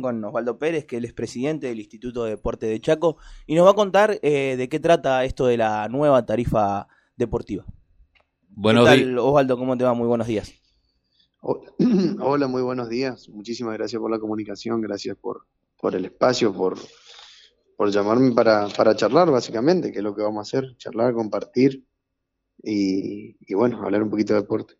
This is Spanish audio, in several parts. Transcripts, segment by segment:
con Osvaldo Pérez, que él es presidente del Instituto de Deporte de Chaco, y nos va a contar eh, de qué trata esto de la nueva tarifa deportiva. Buenos ¿Qué tal, Osvaldo? ¿Cómo te va? Muy buenos días. Hola, muy buenos días. Muchísimas gracias por la comunicación, gracias por, por el espacio, por, por llamarme para, para charlar, básicamente, que es lo que vamos a hacer, charlar, compartir y, y bueno, hablar un poquito de deporte.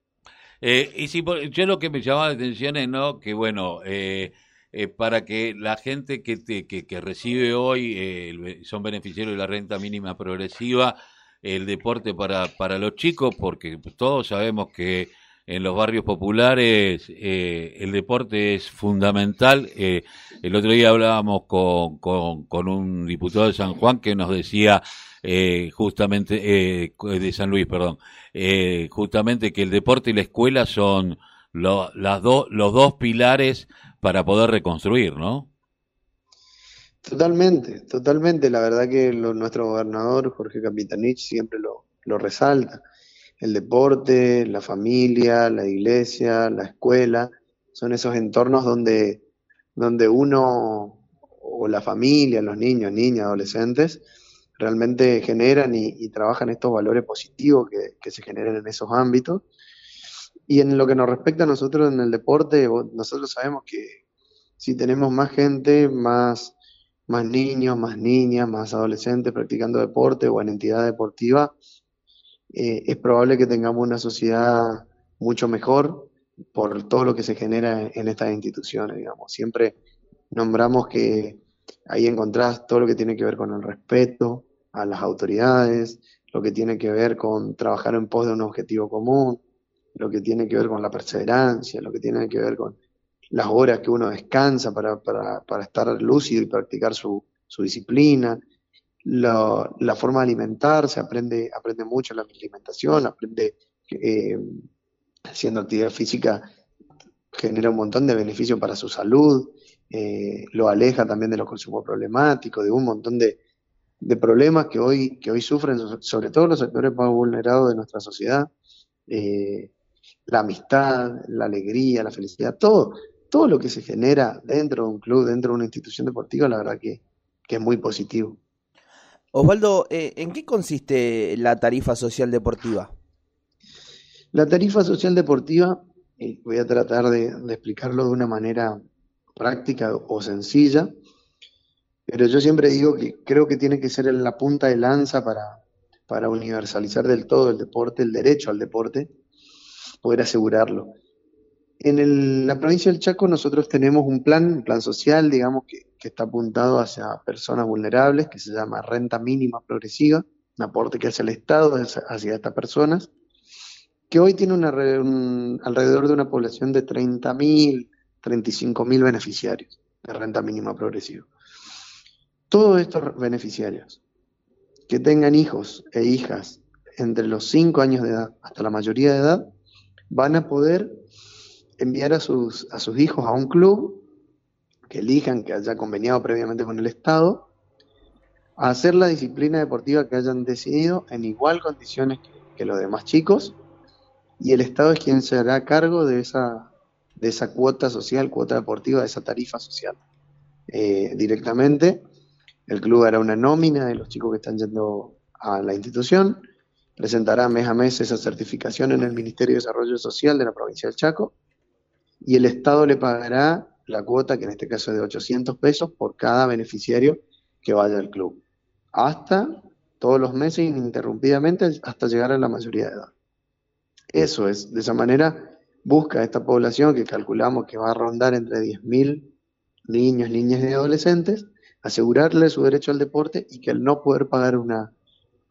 Eh, y si yo lo que me llamaba la atención es no que bueno eh, eh, para que la gente que, que, que, recibe hoy eh, son beneficiarios de la renta mínima progresiva, el deporte para, para los chicos, porque todos sabemos que en los barrios populares eh, el deporte es fundamental. Eh, el otro día hablábamos con, con, un diputado de San Juan que nos decía eh, justamente, de San Luis, perdón, justamente que el deporte y la escuela son los dos pilares para poder reconstruir, ¿no? Totalmente, totalmente. La verdad que lo, nuestro gobernador, Jorge Capitanich, siempre lo, lo resalta. El deporte, la familia, la iglesia, la escuela, son esos entornos donde, donde uno o la familia, los niños, niñas, adolescentes, realmente generan y, y trabajan estos valores positivos que, que, se generan en esos ámbitos y en lo que nos respecta a nosotros en el deporte, nosotros sabemos que si tenemos más gente, más, más niños, más niñas, más adolescentes practicando deporte o en entidad deportiva, eh, es probable que tengamos una sociedad mucho mejor por todo lo que se genera en estas instituciones, digamos. Siempre nombramos que ahí encontrás todo lo que tiene que ver con el respeto a las autoridades, lo que tiene que ver con trabajar en pos de un objetivo común, lo que tiene que ver con la perseverancia, lo que tiene que ver con las horas que uno descansa para, para, estar lúcido y practicar su, su disciplina, la, la, forma de alimentarse, aprende, aprende mucho la alimentación, aprende eh, haciendo actividad física, genera un montón de beneficios para su salud, eh, lo aleja también de los consumos problemáticos, de un montón de, de problemas que hoy, que hoy sufren, sobre todo los sectores más vulnerados de nuestra sociedad. Eh, la amistad, la alegría, la felicidad, todo, todo lo que se genera dentro de un club, dentro de una institución deportiva, la verdad que, que es muy positivo. Osvaldo, eh, ¿en qué consiste la tarifa social deportiva? La tarifa social deportiva, eh, voy a tratar de, de, explicarlo de una manera práctica o sencilla, pero yo siempre digo que creo que tiene que ser en la punta de lanza para, para universalizar del todo el deporte, el derecho al deporte, poder asegurarlo. En la provincia del Chaco nosotros tenemos un plan, un plan social, digamos, que, está apuntado hacia personas vulnerables, que se llama renta mínima progresiva, un aporte que hace el Estado hacia estas personas, que hoy tiene alrededor de una población de 30.000, 35.000 beneficiarios de renta mínima progresiva. Todos estos beneficiarios que tengan hijos e hijas entre los 5 años de edad hasta la mayoría de edad, van a poder enviar a sus, a sus hijos a un club que elijan, que haya conveniado previamente con el Estado, a hacer la disciplina deportiva que hayan decidido en igual condiciones que, los demás chicos, y el Estado es quien se hará cargo de esa, de esa cuota social, cuota deportiva, de esa tarifa social. Eh, directamente, el club hará una nómina de los chicos que están yendo a la institución, presentará mes a mes esa certificación en el Ministerio de Desarrollo Social de la provincia del Chaco y el Estado le pagará la cuota, que en este caso es de 800 pesos, por cada beneficiario que vaya al club, hasta todos los meses ininterrumpidamente hasta llegar a la mayoría de edad. Eso es, de esa manera busca esta población que calculamos que va a rondar entre 10.000 niños, niñas y adolescentes, asegurarle su derecho al deporte y que al no poder pagar una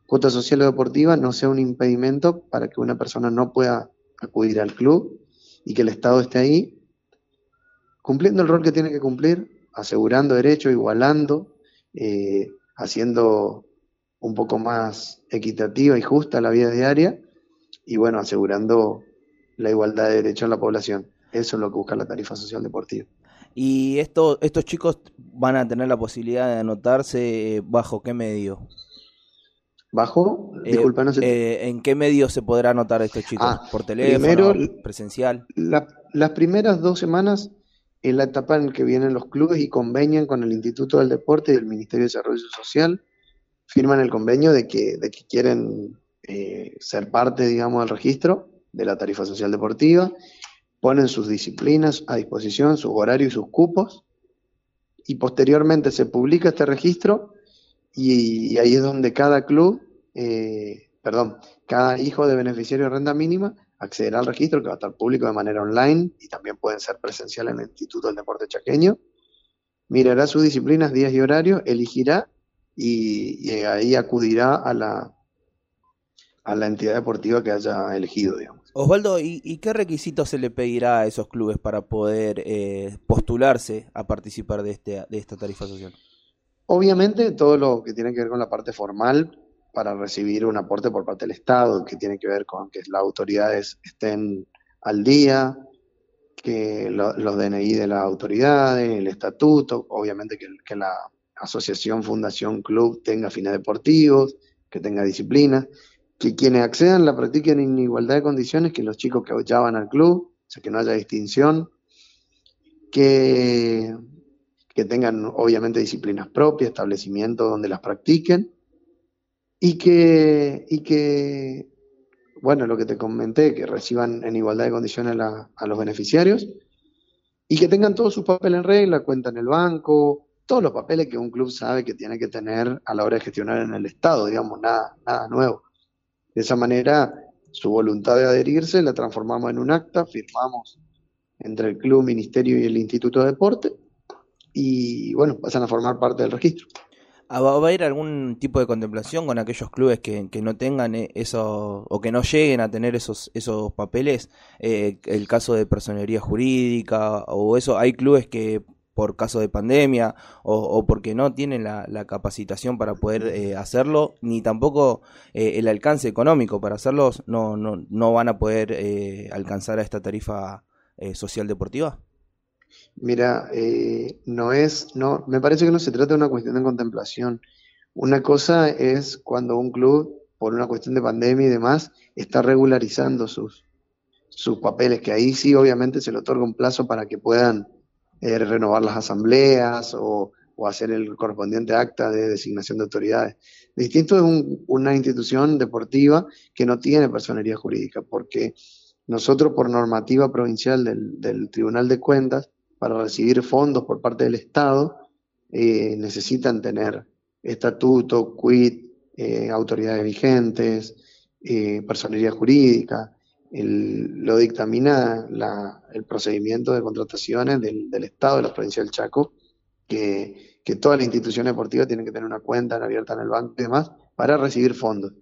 cuota social o deportiva no sea un impedimento para que una persona no pueda acudir al club y que el Estado esté ahí cumpliendo el rol que tiene que cumplir, asegurando derechos, igualando, eh, haciendo un poco más equitativa y justa la vida diaria y bueno, asegurando la igualdad de derechos en la población. Eso es lo que busca la tarifa social deportiva. ¿Y esto, estos chicos van a tener la posibilidad de anotarse bajo qué medio? ¿Bajo? Eh, Disculpa, no sé. Eh, ¿En qué medio se podrá anotar estos chicos? Ah, ¿Por teléfono? Primero, ¿Presencial? La, las primeras dos semanas es la etapa en que vienen los clubes y convenian con el Instituto del Deporte y el Ministerio de Desarrollo Social, firman el convenio de que, de que quieren eh, ser parte, digamos, del registro de la tarifa social deportiva, ponen sus disciplinas a disposición, sus horarios y sus cupos, y posteriormente se publica este registro y, ahí es donde cada club, eh, perdón, cada hijo de beneficiario de renta mínima accederá al registro que va a estar público de manera online y también pueden ser presencial en el Instituto del Deporte Chaqueño. Mirará sus disciplinas, días y horarios, elegirá y, ahí acudirá a la, a la entidad deportiva que haya elegido, digamos. Osvaldo, ¿y, qué requisitos se le pedirá a esos clubes para poder eh, postularse a participar de, este, de esta tarifa social? Obviamente todo lo que tiene que ver con la parte formal, para recibir un aporte por parte del Estado, que tiene que ver con que las autoridades estén al día, que los DNI de las autoridades, el estatuto, obviamente que, la asociación, fundación, club tenga fines deportivos, que tenga disciplina, que quienes accedan la practiquen en igualdad de condiciones que los chicos que ya van al club, o sea, que no haya distinción, que, que tengan obviamente disciplinas propias, establecimientos donde las practiquen, y que, y que, bueno, lo que te comenté, que reciban en igualdad de condiciones a los beneficiarios y que tengan todos sus papeles en regla, cuenta en el banco, todos los papeles que un club sabe que tiene que tener a la hora de gestionar en el Estado, digamos, nada, nada nuevo. De esa manera, su voluntad de adherirse la transformamos en un acta, firmamos entre el club, ministerio y el Instituto de Deporte, y bueno, pasan a formar parte del registro. Ah, ¿Va a haber algún tipo de contemplación con aquellos clubes que, no tengan e, eso o que no lleguen a tener esos esos papeles? Eh, el caso de personería jurídica o eso. Hay clubes que por caso de pandemia o, porque no tienen la, capacitación para poder eh, hacerlo, ni tampoco eh, el alcance económico para hacerlos, no, no, no van a poder alcanzar a esta tarifa social deportiva. Mira, eh, no es, no, me parece que no se trata de una cuestión de contemplación. Una cosa es cuando un club, por una cuestión de pandemia y demás, está regularizando sus, sus papeles, que ahí sí obviamente se le otorga un plazo para que puedan eh, renovar las asambleas o, hacer el correspondiente acta de designación de autoridades. Distinto es una institución deportiva que no tiene personería jurídica, porque nosotros por normativa provincial del Tribunal de Cuentas para recibir fondos por parte del Estado eh, necesitan tener estatuto, quit, eh, autoridades vigentes, eh, personería jurídica. lo dictamina el procedimiento de contrataciones del, Estado de la provincia del Chaco, que todas las instituciones deportivas tienen que tener una cuenta abierta en el banco y demás para recibir fondos.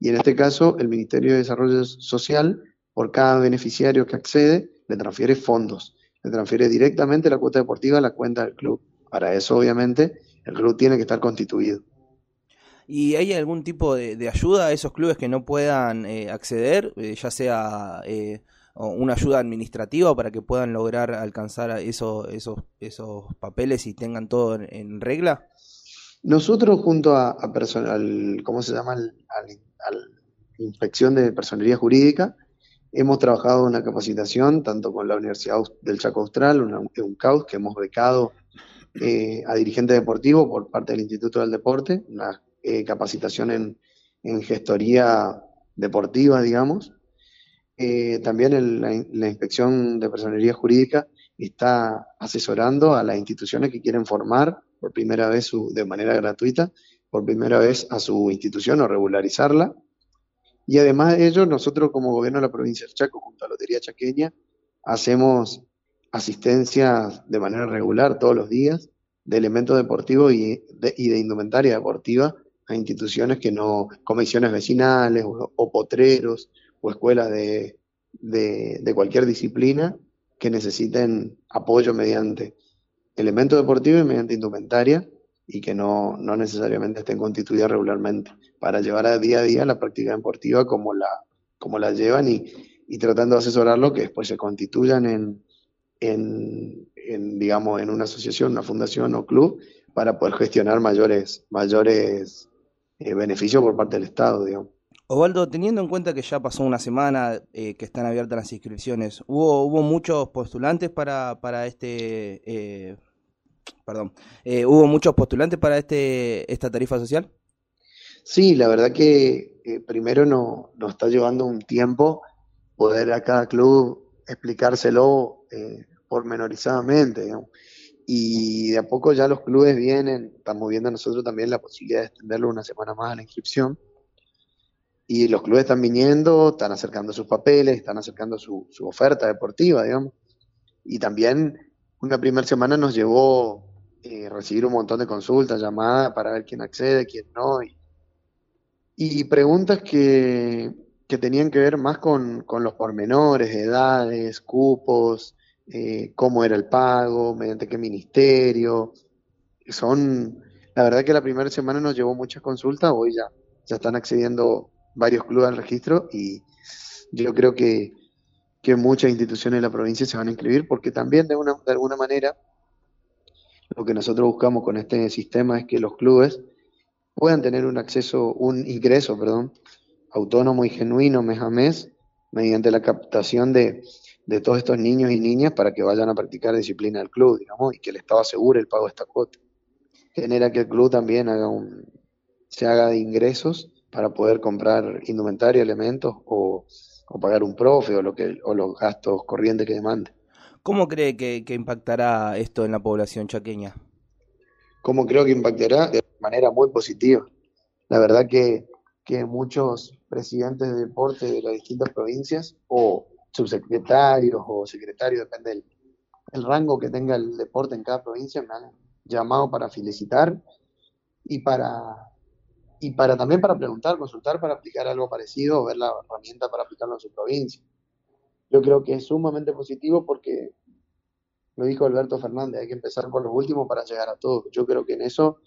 Y en este caso, el Ministerio de Desarrollo Social, por cada beneficiario que accede, le transfiere fondos se transfiere directamente la cuota deportiva a la cuenta del club. Para eso, obviamente, el club tiene que estar constituido. ¿Y hay algún tipo de, ayuda a esos clubes que no puedan eh, acceder, eh, ya sea eh, una ayuda administrativa para que puedan lograr alcanzar esos, esos, esos papeles y tengan todo en, regla? Nosotros junto a, personal, ¿cómo se llama? a la inspección de personería jurídica, Hemos trabajado una capacitación tanto con la Universidad del Chaco Austral, un CAUS que hemos becado eh, a dirigentes deportivos por parte del Instituto del Deporte, una eh, capacitación en, gestoría deportiva, digamos. Eh, también la, inspección de personería jurídica está asesorando a las instituciones que quieren formar por primera vez de manera gratuita, por primera vez a su institución o regularizarla y además de ello, nosotros como gobierno de la provincia del Chaco, junto a la Lotería Chaqueña, hacemos asistencia de manera regular todos los días de elementos deportivos y de, indumentaria deportiva a instituciones que no, comisiones vecinales o, potreros o escuelas de, de, cualquier disciplina que necesiten apoyo mediante elementos deportivos y mediante indumentaria y que no, no necesariamente estén constituidas regularmente, para llevar a día a día la práctica deportiva como la, como la llevan y, y tratando de asesorarlo que después se constituyan en, en, digamos, en una asociación, una fundación o club para poder gestionar mayores, mayores eh, beneficios por parte del Estado, digamos. Osvaldo, teniendo en cuenta que ya pasó una semana eh, que están abiertas las inscripciones, ¿hubo, hubo muchos postulantes para, para este... Eh, perdón, eh, ¿hubo muchos postulantes para este esta tarifa social? Sí, la verdad que primero no, nos está llevando un tiempo poder a cada club explicárselo pormenorizadamente, digamos. Y de a poco ya los clubes vienen, estamos viendo nosotros también la posibilidad de extenderlo una semana más a la inscripción y los clubes están viniendo, están acercando sus papeles, están acercando su, oferta deportiva, digamos. Y también una primera semana nos llevó eh, recibir un montón de consultas, llamadas para ver quién accede, quién no. Y, preguntas que, tenían que ver más con, los pormenores, edades, cupos, eh, cómo era el pago, mediante qué ministerio. Son, la verdad que la primera semana nos llevó muchas consultas, hoy ya, ya están accediendo varios clubes al registro y yo creo que, muchas instituciones de la provincia se van a inscribir porque también de, una, de alguna manera lo que nosotros buscamos con este sistema es que los clubes puedan tener un acceso, un ingreso, perdón, autónomo y genuino mes a mes mediante la captación de, de todos estos niños y niñas para que vayan a practicar disciplina del club, digamos, y que el Estado asegure el pago de esta cuota. Genera que el club también haga un, se haga de ingresos para poder comprar indumentaria, elementos o, pagar un profe o, lo que, o los gastos corrientes que demande. ¿Cómo cree que, impactará esto en la población chaqueña? ¿Cómo creo que impactará? De manera muy positiva. La verdad que, que muchos presidentes de deporte de las distintas provincias o subsecretarios o secretarios, depende del el rango que tenga el deporte en cada provincia, me han llamado para felicitar y para y para también para preguntar, consultar para aplicar algo parecido o ver la herramienta para aplicarlo en su provincia. Yo creo que es sumamente positivo porque lo dijo Alberto Fernández, hay que empezar por los últimos para llegar a todos. Yo creo que en eso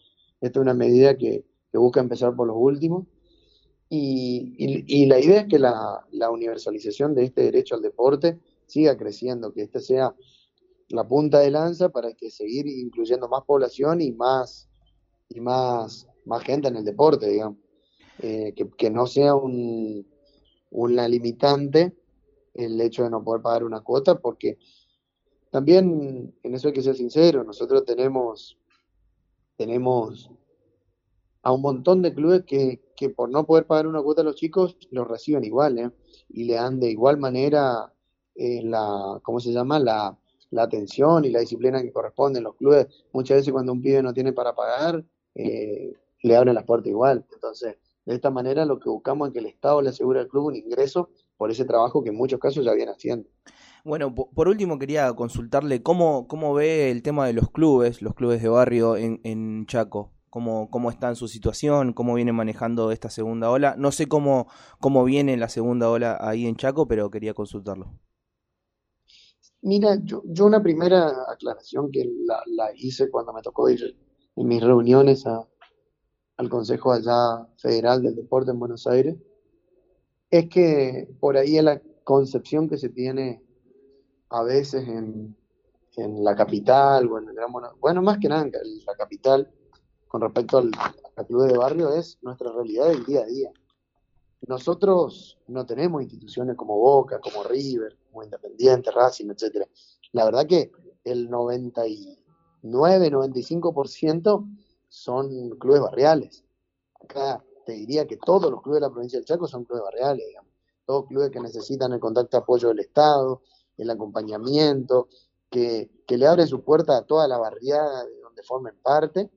esta es una medida que, busca empezar por los últimos y, y, la idea es que la, la, universalización de este derecho al deporte siga creciendo, que este sea la punta de lanza para que seguir incluyendo más población y más y más más gente en el deporte, digamos. Eh, que, no sea un, una limitante el hecho de no poder pagar una cuota, porque también en eso hay que ser sincero, nosotros tenemos, tenemos a un montón de clubes que, que por no poder pagar una cuota a los chicos, los reciben igual, ¿eh? y le dan de igual manera eh, la, ¿cómo se llama? La, la atención y la disciplina que corresponden. Los clubes, muchas veces cuando un pibe no tiene para pagar, eh, le abren las puertas igual. Entonces, de esta manera lo que buscamos es que el Estado le asegure al club un ingreso por ese trabajo que en muchos casos ya viene haciendo. Bueno, por último quería consultarle cómo, cómo ve el tema de los clubes, los clubes de barrio en, en Chaco. Cómo, cómo está en su situación, cómo viene manejando esta segunda ola. No sé cómo, cómo viene la segunda ola ahí en Chaco, pero quería consultarlo. Mira, yo, yo una primera aclaración que la, la hice cuando me tocó ir en mis reuniones a, al Consejo allá Federal del Deporte en Buenos Aires, es que por ahí es la concepción que se tiene a veces en, la capital o en el Gran bueno, más que nada en la capital, con respecto al, club de barrio, es nuestra realidad del día a día. Nosotros no tenemos instituciones como Boca, como River, como Independiente, Racing, etcétera. La verdad que el 99, 95% son clubes barriales. Acá te diría que todos los clubes de la provincia del Chaco son clubes barriales, digamos. Todos clubes que necesitan el contacto apoyo del Estado, el acompañamiento, que, le abren su puerta a toda la barriada de donde formen parte.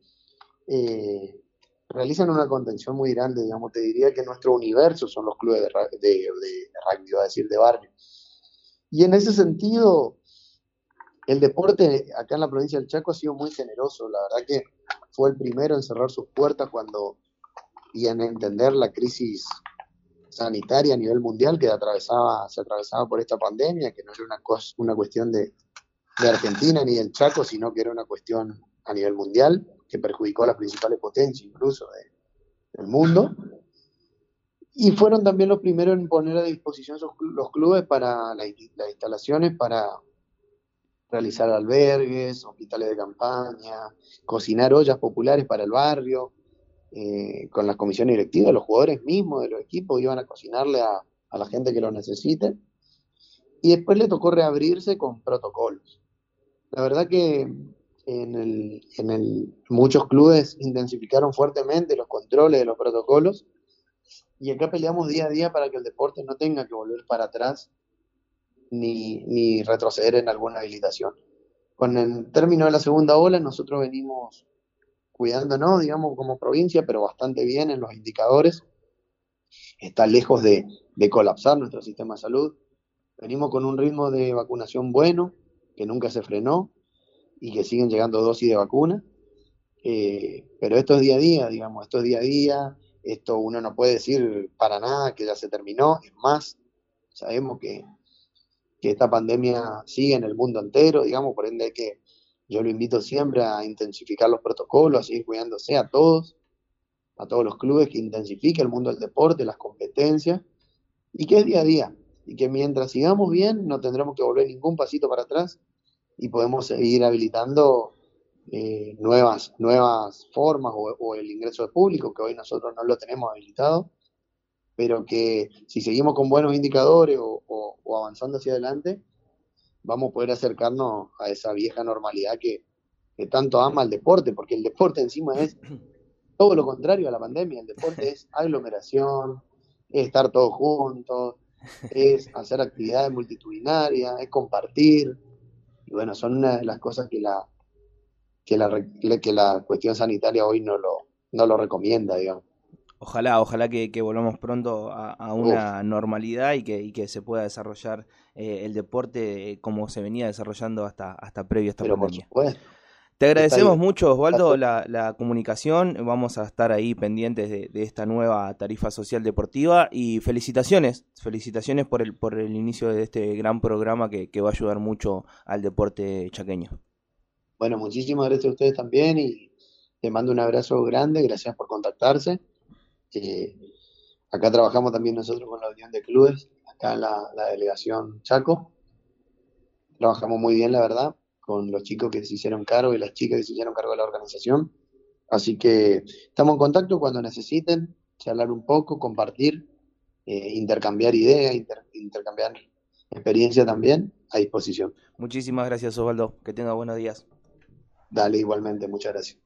Eh, realizan una contención muy grande, digamos, te diría que nuestro universo son los clubes de, de, rugby, decir, de barrio. Y en ese sentido, el deporte acá en la provincia del Chaco ha sido muy generoso, la verdad que fue el primero en cerrar sus puertas cuando y en entender la crisis sanitaria a nivel mundial que atravesaba, se atravesaba por esta pandemia, que no era una, una cuestión de, Argentina ni del Chaco, sino que era una cuestión a nivel mundial que perjudicó a las principales potencias incluso del mundo. Y fueron también los primeros en poner a disposición los clubes para las instalaciones para realizar albergues, hospitales de campaña, cocinar ollas populares para el barrio, eh, con la comisión directiva, los jugadores mismos de los equipos iban a cocinarle a, la gente que lo necesite. Y después le tocó reabrirse con protocolos. La verdad que en, en el, muchos clubes intensificaron fuertemente los controles de los protocolos y acá peleamos día a día para que el deporte no tenga que volver para atrás ni, retroceder en alguna habilitación. Con el término de la segunda ola, nosotros venimos cuidándonos, digamos, como provincia, pero bastante bien en los indicadores. Está lejos de, de colapsar nuestro sistema de salud. Venimos con un ritmo de vacunación bueno, que nunca se frenó y que siguen llegando dosis de vacuna. Eh, pero esto es día a día, digamos, esto es día a día, esto uno no puede decir para nada que ya se terminó, es más, sabemos que, que esta pandemia sigue en el mundo entero, digamos, por ende que yo lo invito siempre a intensificar los protocolos, a seguir cuidándose a todos, a todos los clubes, que intensifique el mundo del deporte, las competencias, y que es día a día, y que mientras sigamos bien no tendremos que volver ningún pasito para atrás y podemos seguir habilitando eh, nuevas, nuevas formas o, el ingreso de público, que hoy nosotros no lo tenemos habilitado, pero que si seguimos con buenos indicadores o, avanzando hacia adelante, vamos a poder acercarnos a esa vieja normalidad que, que tanto ama el deporte, porque el deporte encima es todo lo contrario a la pandemia, el deporte es aglomeración, es estar todos juntos, es hacer actividades multitudinarias, es compartir, y bueno, son una de las cosas que la, que la, que la cuestión sanitaria hoy no lo, no lo recomienda, digamos. Ojalá, ojalá que, volvamos pronto a, una normalidad y que, y que se pueda desarrollar eh, el deporte como se venía desarrollando hasta, hasta previo a esta pandemia. Te agradecemos mucho, Osvaldo, la, la, comunicación. Vamos a estar ahí pendientes de, esta nueva tarifa social deportiva y felicitaciones, felicitaciones por el, por el inicio de este gran programa que, que va a ayudar mucho al deporte chaqueño. Bueno, muchísimas gracias a ustedes también y te mando un abrazo grande, gracias por contactarse. Eh, acá trabajamos también nosotros con la Unión de Clubes, acá en la, la delegación Chaco. Trabajamos muy bien, la verdad con los chicos que se hicieron cargo y las chicas que se hicieron cargo de la organización. Así que estamos en contacto cuando necesiten, charlar un poco, compartir, eh, intercambiar ideas, intercambiar experiencia también a disposición. Muchísimas gracias Osvaldo, que tenga buenos días. Dale, igualmente, muchas gracias.